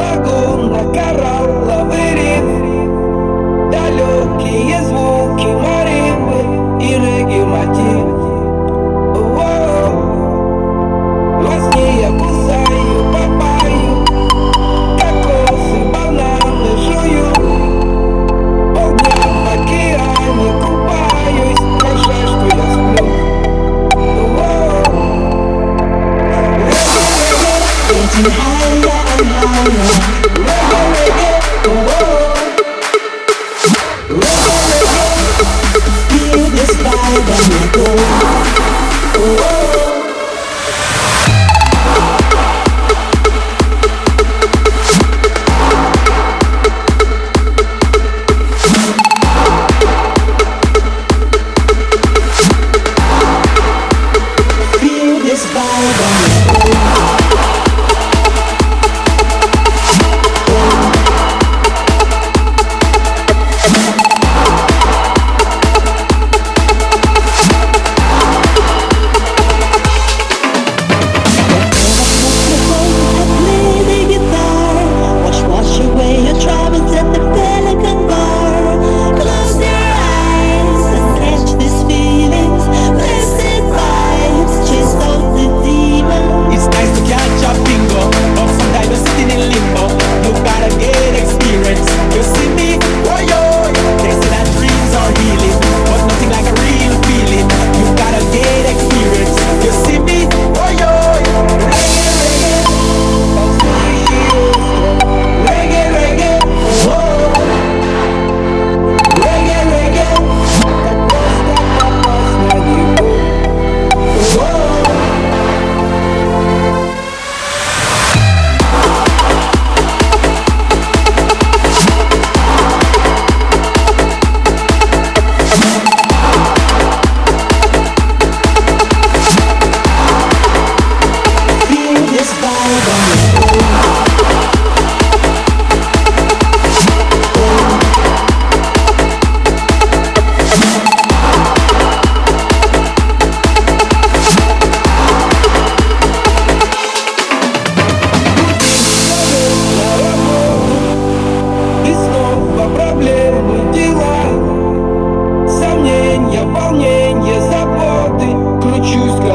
лагуна, коралловый риф Далекие звуки маримбы и регги-мотив Воу. Во сне я кусаю папайю Кокосы, бананы жую. Полдня в океане купаюсь. Прощай, что я сплю. Getting high Oh yeah.